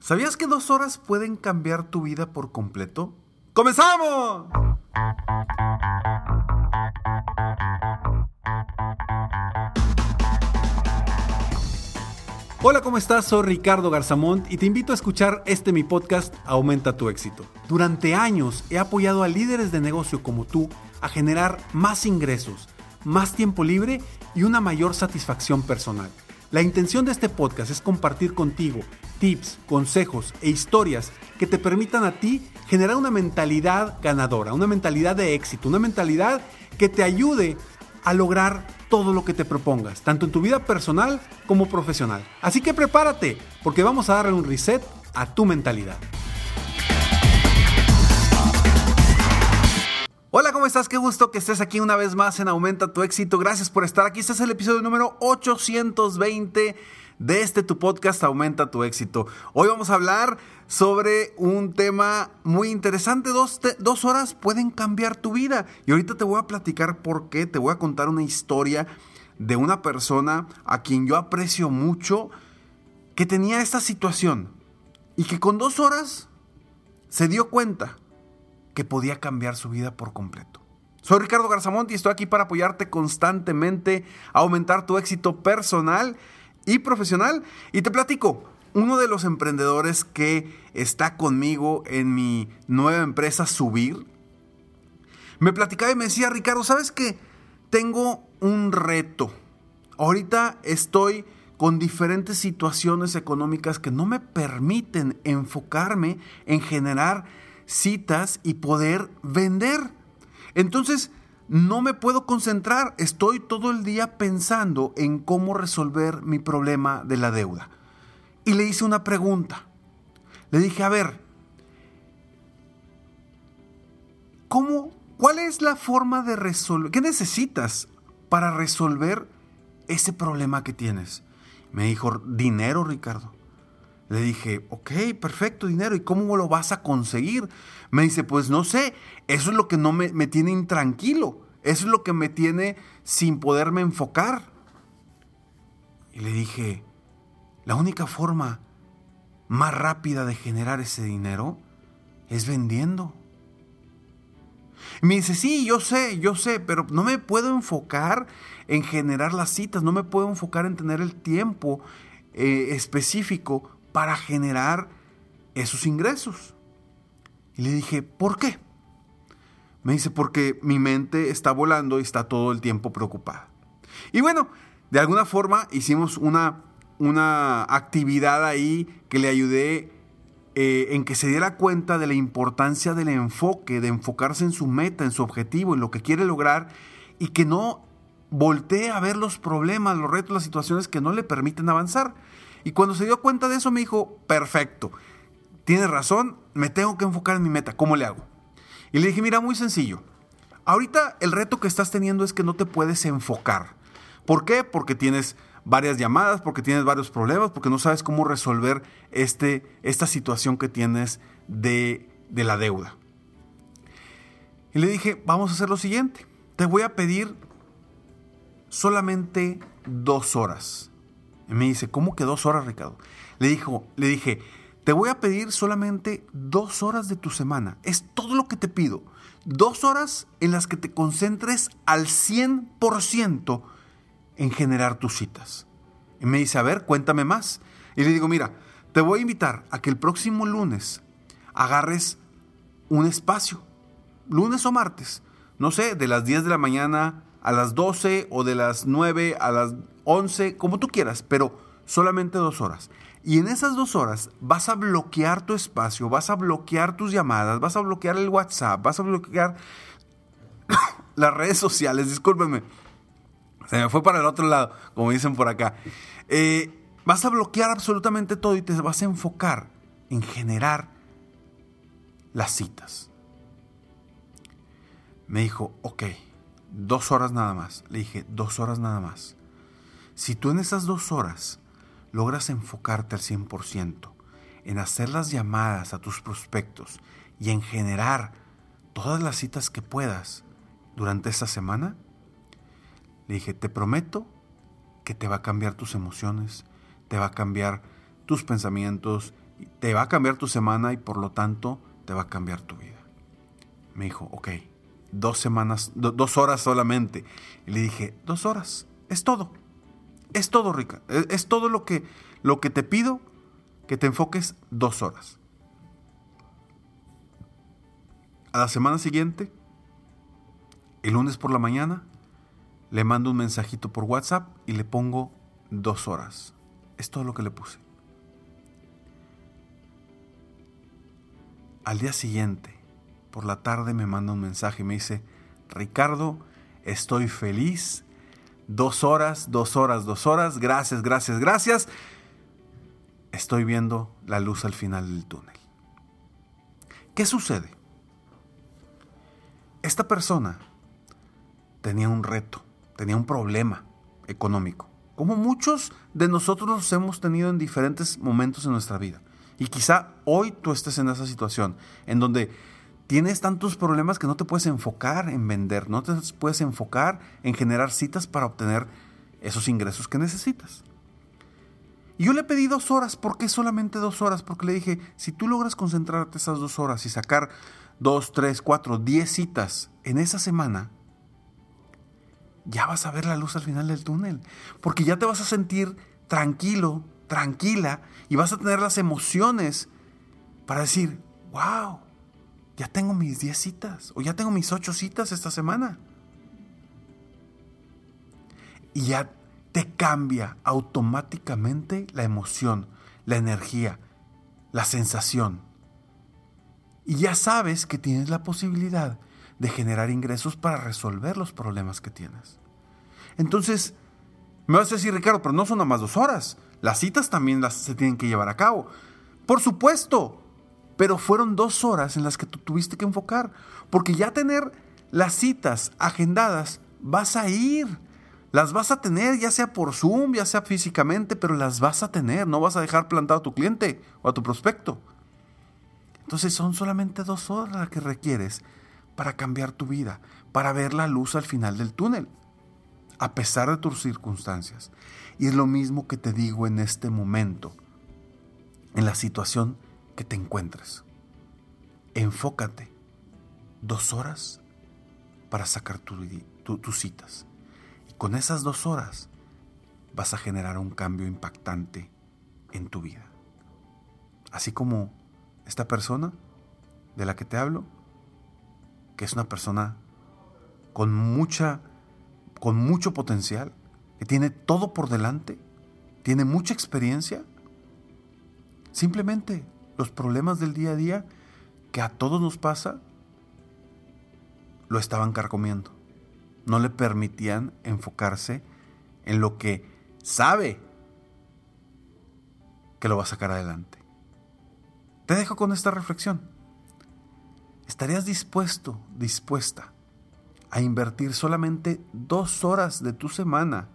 ¿Sabías que dos horas pueden cambiar tu vida por completo? ¡Comenzamos! Hola, ¿cómo estás? Soy Ricardo Garzamont y te invito a escuchar este mi podcast Aumenta tu éxito. Durante años he apoyado a líderes de negocio como tú a generar más ingresos, más tiempo libre y una mayor satisfacción personal. La intención de este podcast es compartir contigo tips, consejos e historias que te permitan a ti generar una mentalidad ganadora, una mentalidad de éxito, una mentalidad que te ayude a lograr todo lo que te propongas, tanto en tu vida personal como profesional. Así que prepárate, porque vamos a darle un reset a tu mentalidad. Hola, ¿cómo estás? Qué gusto que estés aquí una vez más en Aumenta tu éxito. Gracias por estar aquí. Este es el episodio número 820 de este tu podcast Aumenta tu éxito. Hoy vamos a hablar sobre un tema muy interesante. Dos, dos, horas pueden cambiar tu vida. Y ahorita te voy a platicar por qué. Te voy a contar una historia de una persona a quien yo aprecio mucho que tenía esta situación y que con dos horas se dio cuenta que podía cambiar su vida por completo. Soy Ricardo Garzamont y estoy aquí para apoyarte constantemente a aumentar tu éxito personal y profesional. Y te platico, uno de los emprendedores que está conmigo en mi nueva empresa Subir, me platicaba y me decía, Ricardo, ¿sabes qué? Tengo un reto. Ahorita estoy con diferentes situaciones económicas que no me permiten enfocarme en generar citas y poder vender. Entonces, no me puedo concentrar, estoy todo el día pensando en cómo resolver mi problema de la deuda. Y le hice una pregunta. Le dije, a ver, ¿cómo, ¿cuál es la forma de resolver? ¿Qué necesitas para resolver ese problema que tienes? Me dijo, dinero, Ricardo. Le dije, ok, perfecto, dinero. ¿Y cómo lo vas a conseguir? Me dice, pues no sé, eso es lo que no me, me tiene intranquilo. Eso es lo que me tiene sin poderme enfocar. Y le dije, la única forma más rápida de generar ese dinero es vendiendo. Y me dice, sí, yo sé, yo sé, pero no me puedo enfocar en generar las citas, no me puedo enfocar en tener el tiempo eh, específico para generar esos ingresos. Y le dije, ¿por qué? Me dice, porque mi mente está volando y está todo el tiempo preocupada. Y bueno, de alguna forma hicimos una, una actividad ahí que le ayudé eh, en que se diera cuenta de la importancia del enfoque, de enfocarse en su meta, en su objetivo, en lo que quiere lograr y que no voltee a ver los problemas, los retos, las situaciones que no le permiten avanzar. Y cuando se dio cuenta de eso me dijo, perfecto, tienes razón, me tengo que enfocar en mi meta, ¿cómo le hago? Y le dije, mira, muy sencillo. Ahorita el reto que estás teniendo es que no te puedes enfocar. ¿Por qué? Porque tienes varias llamadas, porque tienes varios problemas, porque no sabes cómo resolver este, esta situación que tienes de, de la deuda. Y le dije, vamos a hacer lo siguiente. Te voy a pedir solamente dos horas. Y me dice, ¿cómo que dos horas, Ricardo? Le, dijo, le dije, te voy a pedir solamente dos horas de tu semana. Es todo lo que te pido. Dos horas en las que te concentres al 100% en generar tus citas. Y me dice, a ver, cuéntame más. Y le digo, mira, te voy a invitar a que el próximo lunes agarres un espacio, lunes o martes, no sé, de las 10 de la mañana a las 12 o de las 9 a las 11, como tú quieras, pero solamente dos horas. Y en esas dos horas vas a bloquear tu espacio, vas a bloquear tus llamadas, vas a bloquear el WhatsApp, vas a bloquear las redes sociales, discúlpenme. Se me fue para el otro lado, como dicen por acá. Eh, vas a bloquear absolutamente todo y te vas a enfocar en generar las citas. Me dijo, ok, dos horas nada más. Le dije, dos horas nada más. Si tú en esas dos horas logras enfocarte al 100% en hacer las llamadas a tus prospectos y en generar todas las citas que puedas durante esta semana, le dije, te prometo que te va a cambiar tus emociones, te va a cambiar tus pensamientos, te va a cambiar tu semana y por lo tanto te va a cambiar tu vida. Me dijo, ok, dos semanas, dos horas solamente. Y le dije, dos horas, es todo. Es todo, Rica. Es, es, todo lo que, lo que te pido, que te enfoques dos horas. A la semana siguiente, el lunes por la mañana, le mando un mensajito por WhatsApp y le pongo dos horas. Es todo lo que le puse. Al día siguiente, por la tarde, me manda un mensaje y me dice, Ricardo, estoy feliz. Dos horas, dos horas, dos horas. Gracias, gracias, gracias. Estoy viendo la luz al final del túnel. ¿Qué sucede? Esta persona tenía un reto, tenía un problema económico, como muchos de nosotros hemos tenido en diferentes momentos en nuestra vida. Y quizá hoy tú estés en esa situación, en donde tienes tantos problemas que no te puedes enfocar en vender, no te puedes enfocar en generar citas para obtener esos ingresos que necesitas. Y yo le pedí dos horas, ¿por qué solamente dos horas? Porque le dije, si tú logras concentrarte esas dos horas y sacar dos, tres, cuatro, diez citas en esa semana, ya vas a ver la luz al final del túnel, porque ya te vas a sentir tranquilo, tranquila, y vas a tener las emociones para decir, wow, ya tengo mis 10 citas o ya tengo mis 8 citas esta semana. Y ya te cambia automáticamente la emoción, la energía, la sensación. Y ya sabes que tienes la posibilidad de generar ingresos para resolver los problemas que tienes. Entonces, me vas a decir, Ricardo, pero no son nada más dos horas. Las citas también las, se tienen que llevar a cabo. Por supuesto, pero fueron dos horas en las que tú tuviste que enfocar, porque ya tener las citas agendadas, vas a ir, las vas a tener, ya sea por Zoom, ya sea físicamente, pero las vas a tener, no vas a dejar plantado a tu cliente o a tu prospecto. Entonces son solamente dos horas las que requieres para cambiar tu vida, para ver la luz al final del túnel, a pesar de tus circunstancias. Y es lo mismo que te digo en este momento, en la situación que te encuentres. Enfócate dos horas para sacar tus citas. Y con esas dos horas vas a generar un cambio impactante en tu vida. Así como esta persona de la que te hablo, que es una persona con mucha con mucho potencial, que tiene todo por delante, tiene mucha experiencia, simplemente los problemas del día a día que a todos nos pasa, lo estaban carcomiendo. No le permitían enfocarse en lo que sabe que lo va a sacar adelante. Te dejo con esta reflexión. ¿Estarías dispuesto, dispuesta a invertir solamente dos horas de tu semana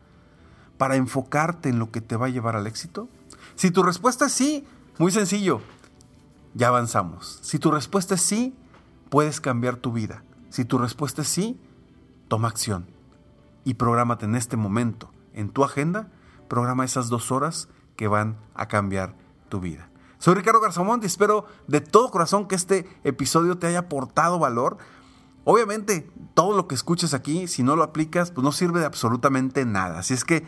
para enfocarte en lo que te va a llevar al éxito? Si tu respuesta es sí, muy sencillo, ya avanzamos. Si tu respuesta es sí, puedes cambiar tu vida. Si tu respuesta es sí, toma acción y prográmate en este momento, en tu agenda, programa esas dos horas que van a cambiar tu vida. Soy Ricardo Garzamont y espero de todo corazón que este episodio te haya aportado valor. Obviamente, todo lo que escuches aquí, si no lo aplicas, pues no sirve de absolutamente nada. Así es que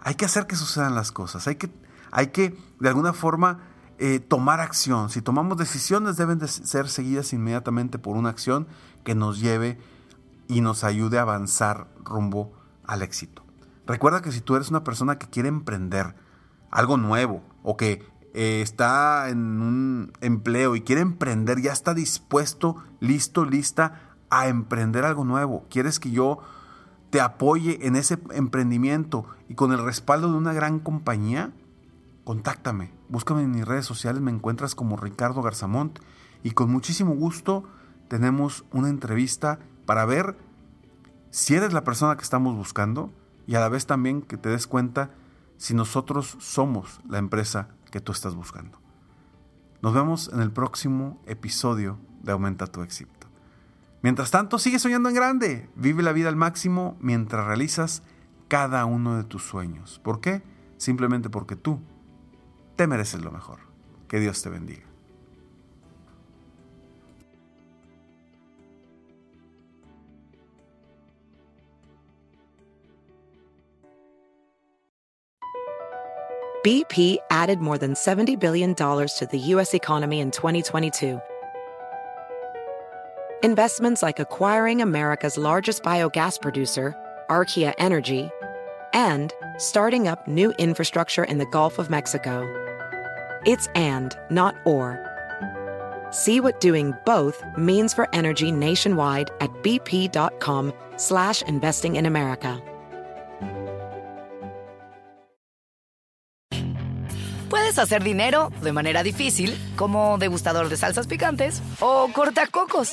hay que hacer que sucedan las cosas. Hay que, hay que de alguna forma, eh, tomar acción. Si tomamos decisiones deben de ser seguidas inmediatamente por una acción que nos lleve y nos ayude a avanzar rumbo al éxito. Recuerda que si tú eres una persona que quiere emprender algo nuevo o que eh, está en un empleo y quiere emprender, ya está dispuesto, listo, lista a emprender algo nuevo. Quieres que yo te apoye en ese emprendimiento y con el respaldo de una gran compañía, contáctame. Búscame en mis redes sociales, me encuentras como Ricardo Garzamont y con muchísimo gusto tenemos una entrevista para ver si eres la persona que estamos buscando y a la vez también que te des cuenta si nosotros somos la empresa que tú estás buscando. Nos vemos en el próximo episodio de Aumenta tu éxito. Mientras tanto, sigue soñando en grande. Vive la vida al máximo mientras realizas cada uno de tus sueños. ¿Por qué? Simplemente porque tú te mereces lo mejor. Que Dios te bendiga. BP added more than $70 billion to the U.S. economy in 2022 Investments like acquiring America's largest biogas producer, Archaea Energy, and starting up new infrastructure in the Gulf of Mexico. It's and, not or. See what doing both means for energy nationwide at bp.com slash investing in America. Puedes hacer dinero de manera difícil, como degustador de salsas picantes o cortacocos